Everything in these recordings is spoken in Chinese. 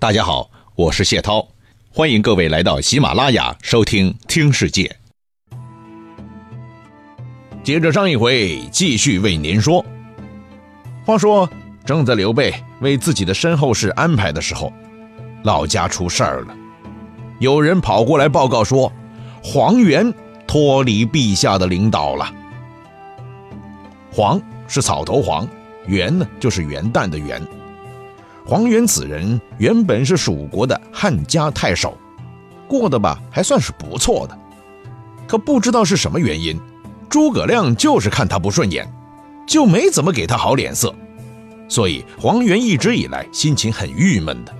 大家好，我是谢涛，欢迎各位来到喜马拉雅收听《听世界》。接着上一回，继续为您说。话说，正在刘备为自己的身后事安排的时候，老家出事儿了。有人跑过来报告说，黄元脱离陛下的领导了。黄是草头黄，元呢就是元旦的元。黄元此人原本是蜀国的汉家太守，过得吧还算是不错的。可不知道是什么原因，诸葛亮就是看他不顺眼，就没怎么给他好脸色。所以黄元一直以来心情很郁闷的。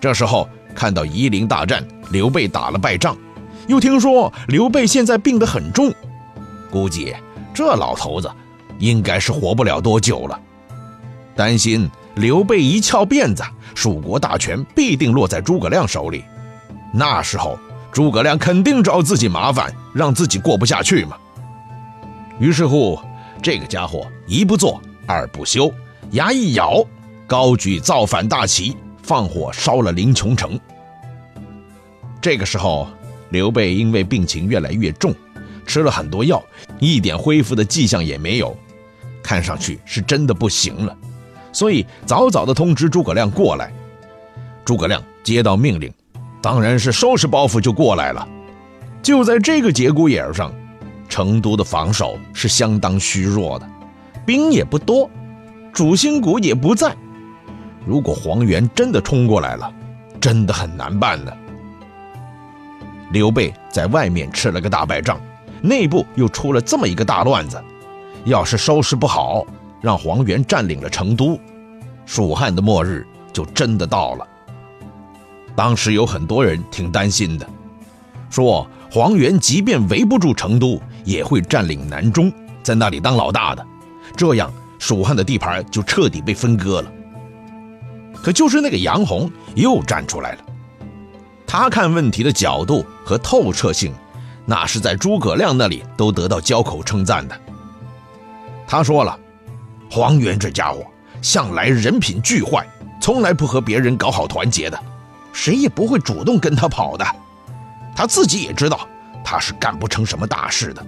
这时候看到夷陵大战，刘备打了败仗，又听说刘备现在病得很重，估计这老头子应该是活不了多久了，担心。刘备一翘辫子，蜀国大权必定落在诸葛亮手里。那时候，诸葛亮肯定找自己麻烦，让自己过不下去嘛。于是乎，这个家伙一不做二不休，牙一咬，高举造反大旗，放火烧了临邛城。这个时候，刘备因为病情越来越重，吃了很多药，一点恢复的迹象也没有，看上去是真的不行了。所以早早的通知诸葛亮过来，诸葛亮接到命令，当然是收拾包袱就过来了。就在这个节骨眼上，成都的防守是相当虚弱的，兵也不多，主心骨也不在。如果黄元真的冲过来了，真的很难办的。刘备在外面吃了个大败仗，内部又出了这么一个大乱子，要是收拾不好。让黄元占领了成都，蜀汉的末日就真的到了。当时有很多人挺担心的，说黄元即便围不住成都，也会占领南中，在那里当老大的，这样蜀汉的地盘就彻底被分割了。可就是那个杨洪又站出来了，他看问题的角度和透彻性，那是在诸葛亮那里都得到交口称赞的。他说了。黄元这家伙向来人品巨坏，从来不和别人搞好团结的，谁也不会主动跟他跑的。他自己也知道，他是干不成什么大事的。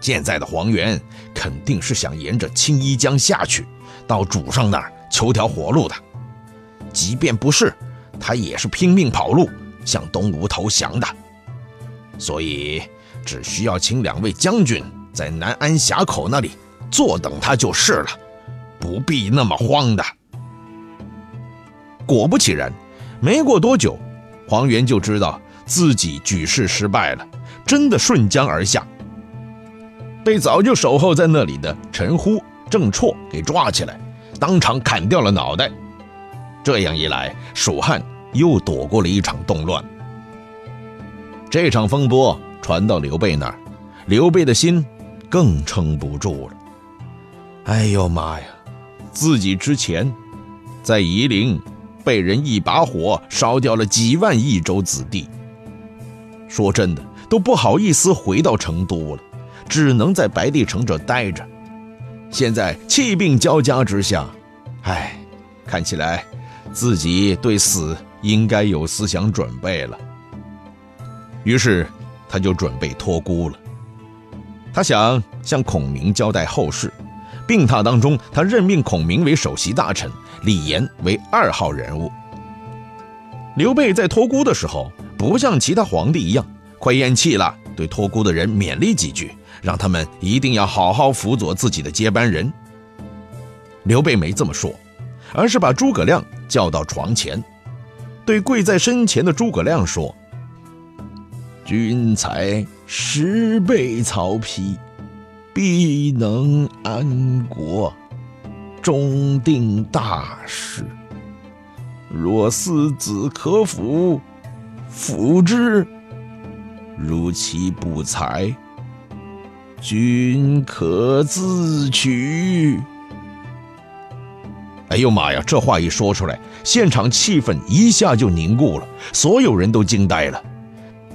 现在的黄元肯定是想沿着青衣江下去，到主上那儿求条活路的。即便不是，他也是拼命跑路，向东吴投降的。所以，只需要请两位将军在南安峡口那里。坐等他就是了，不必那么慌的。果不其然，没过多久，黄元就知道自己举事失败了，真的顺江而下，被早就守候在那里的陈呼、郑绰给抓起来，当场砍掉了脑袋。这样一来，蜀汉又躲过了一场动乱。这场风波传到刘备那儿，刘备的心更撑不住了。哎呦妈呀！自己之前在夷陵被人一把火烧掉了几万益州子弟，说真的都不好意思回到成都了，只能在白帝城这待着。现在气病交加之下，哎，看起来自己对死应该有思想准备了。于是他就准备托孤了，他想向孔明交代后事。病榻当中，他任命孔明为首席大臣，李严为二号人物。刘备在托孤的时候，不像其他皇帝一样快咽气了，对托孤的人勉励几句，让他们一定要好好辅佐自己的接班人。刘备没这么说，而是把诸葛亮叫到床前，对跪在身前的诸葛亮说：“君才十倍曹丕。”必能安国，终定大事。若四子可辅，辅之；如其不才，君可自取。哎呦妈呀！这话一说出来，现场气氛一下就凝固了，所有人都惊呆了，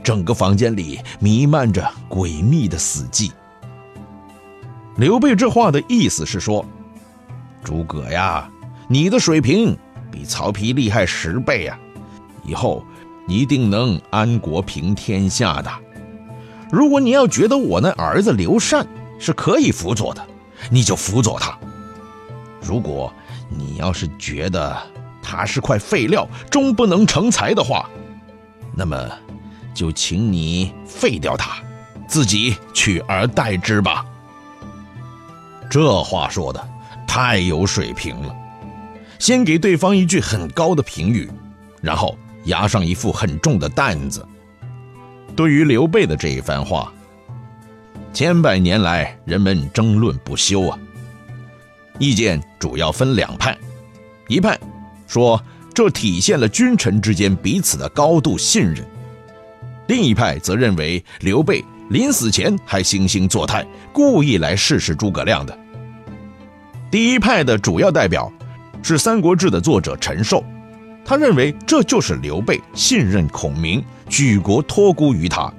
整个房间里弥漫着诡秘的死寂。刘备这话的意思是说：“诸葛呀，你的水平比曹丕厉害十倍呀，以后一定能安国平天下的。如果你要觉得我那儿子刘禅是可以辅佐的，你就辅佐他；如果你要是觉得他是块废料，终不能成才的话，那么就请你废掉他，自己取而代之吧。这话说的太有水平了，先给对方一句很高的评语，然后压上一副很重的担子。对于刘备的这一番话，千百年来人们争论不休啊。意见主要分两派，一派说这体现了君臣之间彼此的高度信任，另一派则认为刘备临死前还惺惺作态，故意来试试诸葛亮的。第一派的主要代表是《三国志》的作者陈寿。他认为这就是刘备信任孔明，举国托孤于他，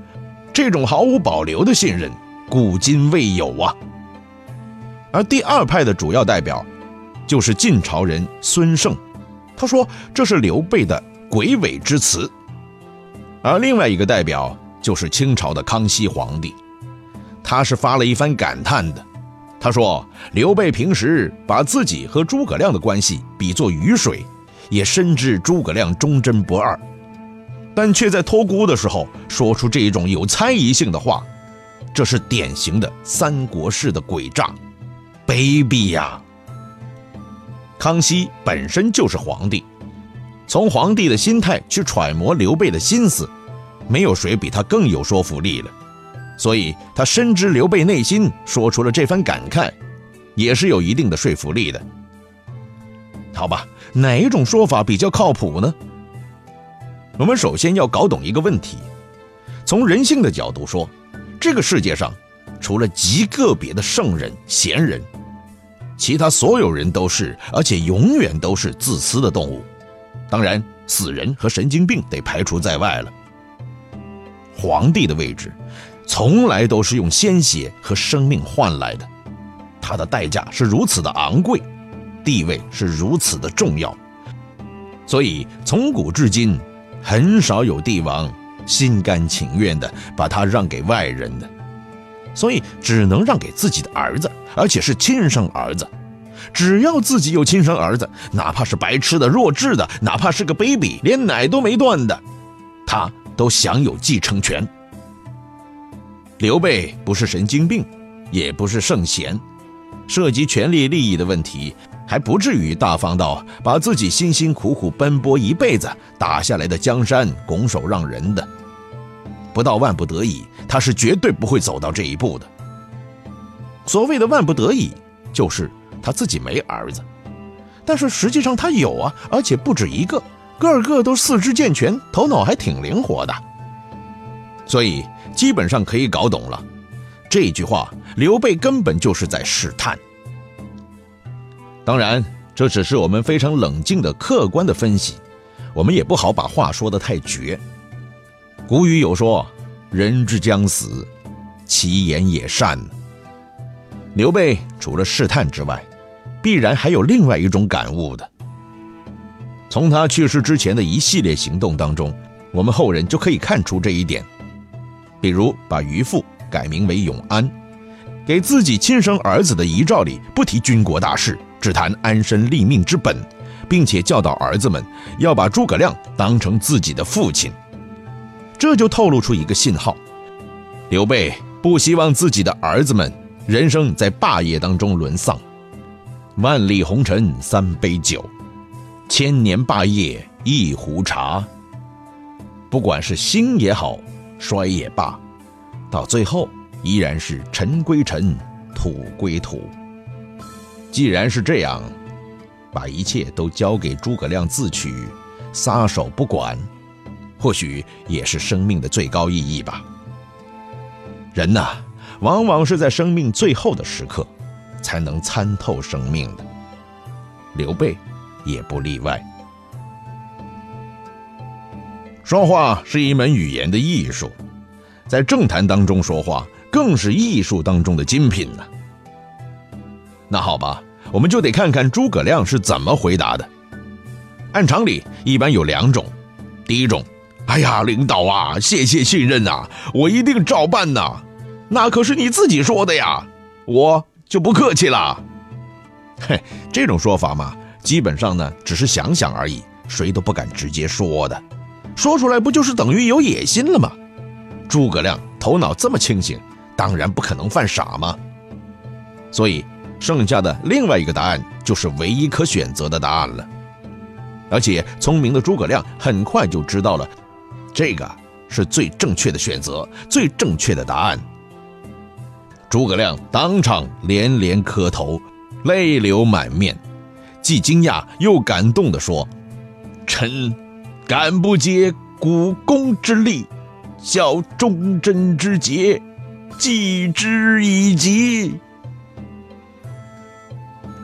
这种毫无保留的信任，古今未有啊。而第二派的主要代表，就是晋朝人孙胜，他说这是刘备的鬼尾之词。而另外一个代表就是清朝的康熙皇帝，他是发了一番感叹的，他说刘备平时把自己和诸葛亮的关系比作雨水。也深知诸葛亮忠贞不二，但却在托孤的时候说出这种有猜疑性的话，这是典型的三国式的诡诈，卑鄙呀！康熙本身就是皇帝，从皇帝的心态去揣摩刘备的心思，没有谁比他更有说服力了。所以他深知刘备内心，说出了这番感慨，也是有一定的说服力的。好吧。哪一种说法比较靠谱呢？我们首先要搞懂一个问题：从人性的角度说，这个世界上除了极个别的圣人贤人，其他所有人都是，而且永远都是自私的动物。当然，死人和神经病得排除在外了。皇帝的位置，从来都是用鲜血和生命换来的，他的代价是如此的昂贵。地位是如此的重要，所以从古至今，很少有帝王心甘情愿的把他让给外人的，所以只能让给自己的儿子，而且是亲生儿子。只要自己有亲生儿子，哪怕是白痴的、弱智的，哪怕是个 baby，连奶都没断的，他都享有继承权。刘备不是神经病，也不是圣贤，涉及权力利益的问题。还不至于大方到把自己辛辛苦苦奔波一辈子打下来的江山拱手让人的，不到万不得已，他是绝对不会走到这一步的。所谓的万不得已，就是他自己没儿子，但是实际上他有啊，而且不止一个，个个都四肢健全，头脑还挺灵活的。所以基本上可以搞懂了，这句话刘备根本就是在试探。当然，这只是我们非常冷静的客观的分析，我们也不好把话说得太绝。古语有说：“人之将死，其言也善。”刘备除了试探之外，必然还有另外一种感悟的。从他去世之前的一系列行动当中，我们后人就可以看出这一点。比如把于父改名为永安，给自己亲生儿子的遗诏里不提军国大事。只谈安身立命之本，并且教导儿子们要把诸葛亮当成自己的父亲，这就透露出一个信号：刘备不希望自己的儿子们人生在霸业当中沦丧。万里红尘三杯酒，千年霸业一壶茶。不管是兴也好，衰也罢，到最后依然是尘归尘，土归土。既然是这样，把一切都交给诸葛亮自取，撒手不管，或许也是生命的最高意义吧。人呐，往往是在生命最后的时刻，才能参透生命的。刘备也不例外。说话是一门语言的艺术，在政坛当中说话，更是艺术当中的精品呢。那好吧，我们就得看看诸葛亮是怎么回答的。按常理一般有两种，第一种，哎呀，领导啊，谢谢信任呐，我一定照办呐。那可是你自己说的呀，我就不客气了。嘿，这种说法嘛，基本上呢只是想想而已，谁都不敢直接说的，说出来不就是等于有野心了吗？诸葛亮头脑这么清醒，当然不可能犯傻嘛。所以，剩下的另外一个答案就是唯一可选择的答案了。而且，聪明的诸葛亮很快就知道了，这个是最正确的选择，最正确的答案。诸葛亮当场连连磕头，泪流满面，既惊讶又感动地说：“臣敢不竭股肱之力，效忠贞之节，继之以疾。”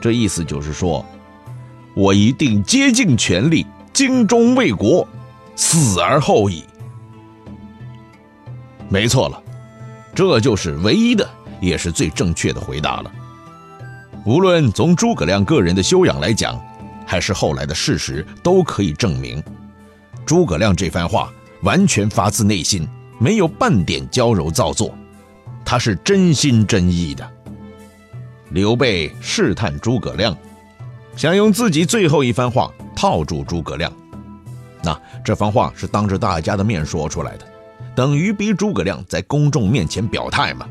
这意思就是说，我一定竭尽全力，精忠卫国，死而后已。没错了，这就是唯一的。也是最正确的回答了。无论从诸葛亮个人的修养来讲，还是后来的事实，都可以证明，诸葛亮这番话完全发自内心，没有半点娇柔造作，他是真心真意的。刘备试探诸葛亮，想用自己最后一番话套住诸葛亮。那这番话是当着大家的面说出来的，等于逼诸葛亮在公众面前表态嘛。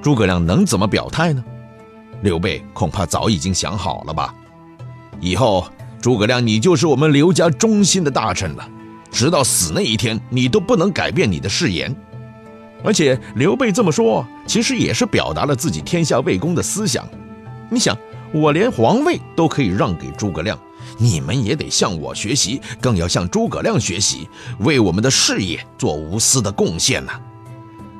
诸葛亮能怎么表态呢？刘备恐怕早已经想好了吧。以后，诸葛亮，你就是我们刘家忠心的大臣了，直到死那一天，你都不能改变你的誓言。而且，刘备这么说，其实也是表达了自己天下为公的思想。你想，我连皇位都可以让给诸葛亮，你们也得向我学习，更要向诸葛亮学习，为我们的事业做无私的贡献呐。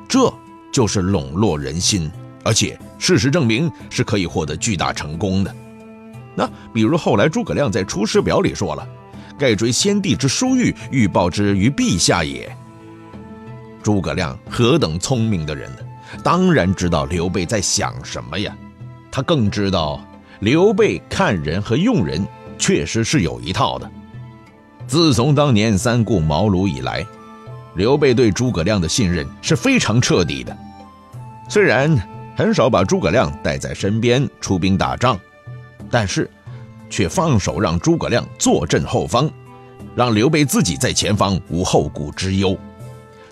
这。就是笼络人心，而且事实证明是可以获得巨大成功的。那比如后来诸葛亮在《出师表》里说了：“盖追先帝之殊遇，欲报之于陛下也。”诸葛亮何等聪明的人呢？当然知道刘备在想什么呀。他更知道刘备看人和用人确实是有一套的。自从当年三顾茅庐以来。刘备对诸葛亮的信任是非常彻底的，虽然很少把诸葛亮带在身边出兵打仗，但是却放手让诸葛亮坐镇后方，让刘备自己在前方无后顾之忧。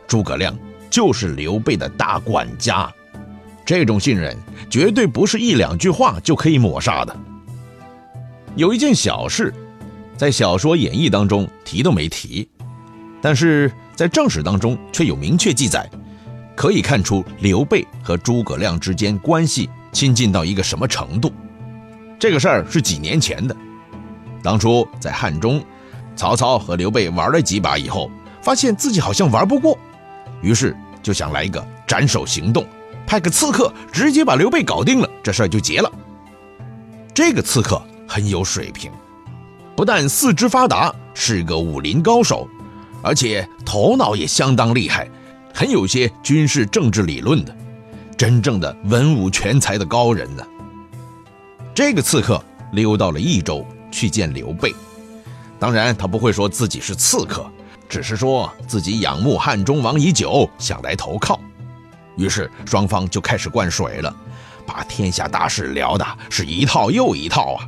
诸葛亮就是刘备的大管家，这种信任绝对不是一两句话就可以抹杀的。有一件小事，在小说演义当中提都没提，但是。在正史当中却有明确记载，可以看出刘备和诸葛亮之间关系亲近到一个什么程度。这个事儿是几年前的，当初在汉中，曹操和刘备玩了几把以后，发现自己好像玩不过，于是就想来一个斩首行动，派个刺客直接把刘备搞定了，这事儿就结了。这个刺客很有水平，不但四肢发达，是个武林高手。而且头脑也相当厉害，很有些军事政治理论的，真正的文武全才的高人呢。这个刺客溜到了益州去见刘备，当然他不会说自己是刺客，只是说自己仰慕汉中王已久，想来投靠。于是双方就开始灌水了，把天下大事聊的是一套又一套啊。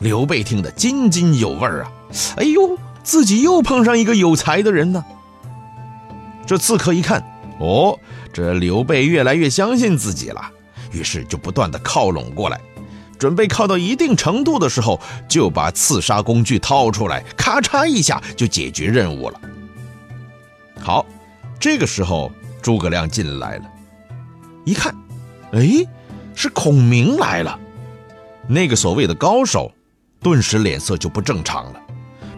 刘备听得津津有味啊，哎呦！自己又碰上一个有才的人呢。这刺客一看，哦，这刘备越来越相信自己了，于是就不断的靠拢过来，准备靠到一定程度的时候，就把刺杀工具掏出来，咔嚓一下就解决任务了。好，这个时候诸葛亮进来了，一看，哎，是孔明来了。那个所谓的高手，顿时脸色就不正常了。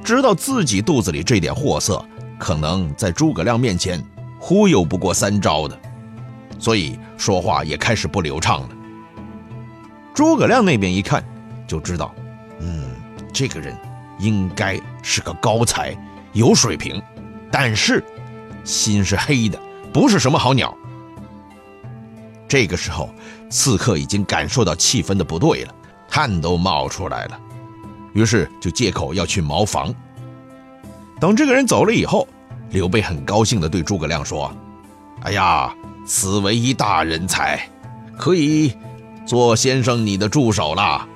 知道自己肚子里这点货色，可能在诸葛亮面前忽悠不过三招的，所以说话也开始不流畅了。诸葛亮那边一看，就知道，嗯，这个人应该是个高才，有水平，但是心是黑的，不是什么好鸟。这个时候，刺客已经感受到气氛的不对了，汗都冒出来了。于是就借口要去茅房。等这个人走了以后，刘备很高兴地对诸葛亮说：“哎呀，此为一大人才，可以做先生你的助手了。”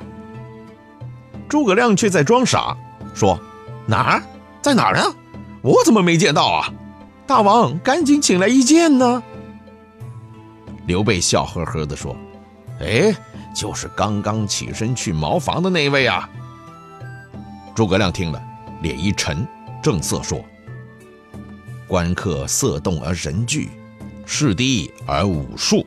诸葛亮却在装傻，说：“哪儿？在哪儿呢？我怎么没见到啊？大王，赶紧请来一见呢。”刘备笑呵呵地说：“哎，就是刚刚起身去茅房的那位啊。”诸葛亮听了，脸一沉，正色说：“观客色动而神惧，势低而武术，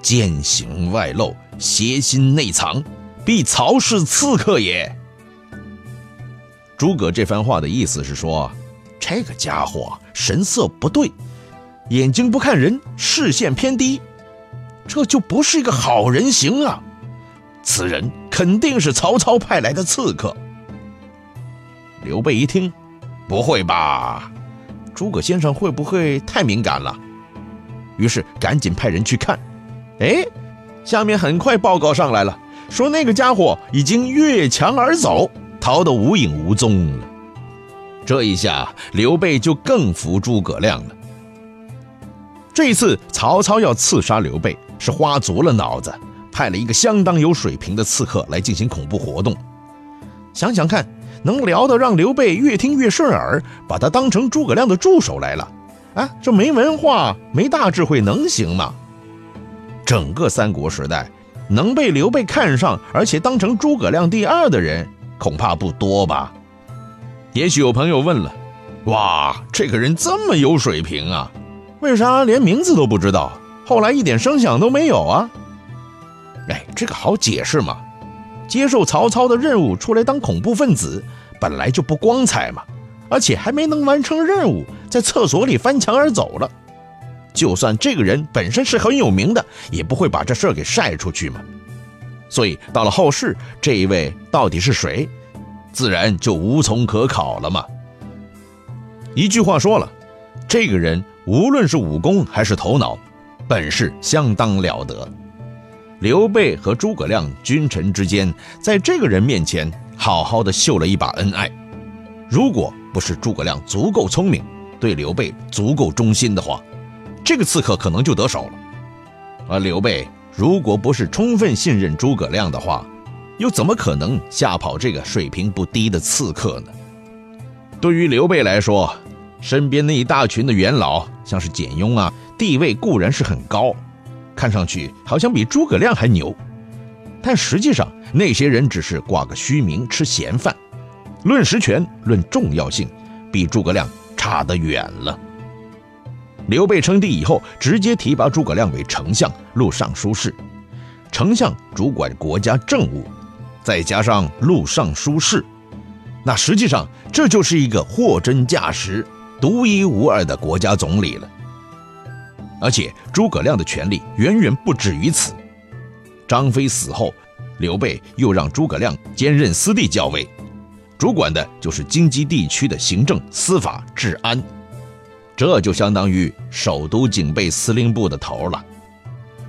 奸行外露，邪心内藏，必曹氏刺客也。”诸葛这番话的意思是说，这个家伙神色不对，眼睛不看人，视线偏低。这就不是一个好人形啊！此人肯定是曹操派来的刺客。刘备一听，不会吧？诸葛先生会不会太敏感了？于是赶紧派人去看。哎，下面很快报告上来了，说那个家伙已经越墙而走，逃得无影无踪了。这一下，刘备就更服诸葛亮了。这一次，曹操要刺杀刘备。是花足了脑子，派了一个相当有水平的刺客来进行恐怖活动。想想看，能聊得让刘备越听越顺耳，把他当成诸葛亮的助手来了。啊，这没文化、没大智慧能行吗？整个三国时代，能被刘备看上而且当成诸葛亮第二的人，恐怕不多吧？也许有朋友问了：哇，这个人这么有水平啊，为啥连名字都不知道？后来一点声响都没有啊！哎，这个好解释嘛。接受曹操的任务出来当恐怖分子，本来就不光彩嘛。而且还没能完成任务，在厕所里翻墙而走了。就算这个人本身是很有名的，也不会把这事给晒出去嘛。所以到了后世，这一位到底是谁，自然就无从可考了嘛。一句话说了，这个人无论是武功还是头脑。本事相当了得，刘备和诸葛亮君臣之间，在这个人面前好好的秀了一把恩爱。如果不是诸葛亮足够聪明，对刘备足够忠心的话，这个刺客可能就得手了。而刘备如果不是充分信任诸葛亮的话，又怎么可能吓跑这个水平不低的刺客呢？对于刘备来说，身边那一大群的元老，像是简雍啊。地位固然是很高，看上去好像比诸葛亮还牛，但实际上那些人只是挂个虚名吃闲饭，论实权、论重要性，比诸葛亮差得远了。刘备称帝以后，直接提拔诸葛亮为丞相、录尚书事，丞相主管国家政务，再加上录尚书事，那实际上这就是一个货真价实、独一无二的国家总理了。而且诸葛亮的权力远远不止于此。张飞死后，刘备又让诸葛亮兼任司隶校尉，主管的就是京畿地区的行政、司法、治安，这就相当于首都警备司令部的头了。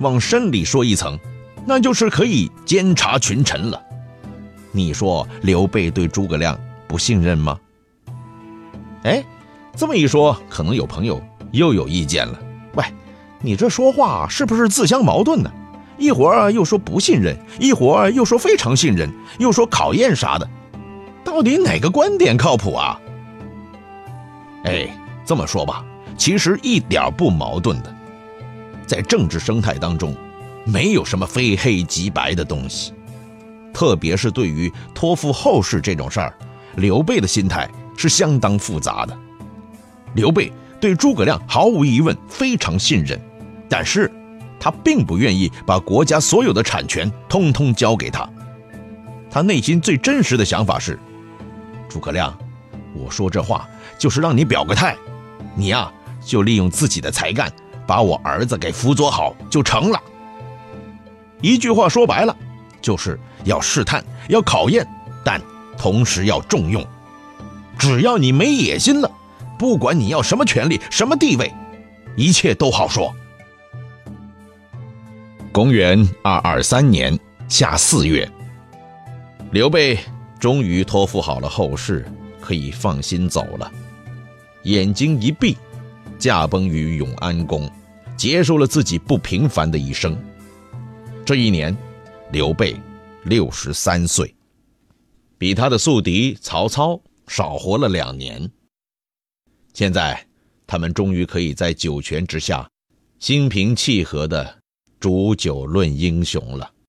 往深里说一层，那就是可以监察群臣了。你说刘备对诸葛亮不信任吗？哎，这么一说，可能有朋友又有意见了。喂，你这说话是不是自相矛盾呢？一会儿又说不信任，一会儿又说非常信任，又说考验啥的，到底哪个观点靠谱啊？哎，这么说吧，其实一点不矛盾的。在政治生态当中，没有什么非黑即白的东西，特别是对于托付后事这种事儿，刘备的心态是相当复杂的。刘备。对诸葛亮毫无疑问非常信任，但是，他并不愿意把国家所有的产权通通交给他。他内心最真实的想法是：诸葛亮，我说这话就是让你表个态，你呀就利用自己的才干，把我儿子给辅佐好就成了。一句话说白了，就是要试探，要考验，但同时要重用。只要你没野心了。不管你要什么权利、什么地位，一切都好说。公元二二三年夏四月，刘备终于托付好了后事，可以放心走了。眼睛一闭，驾崩于永安宫，结束了自己不平凡的一生。这一年，刘备六十三岁，比他的宿敌曹操少活了两年。现在，他们终于可以在九泉之下，心平气和的煮酒论英雄了。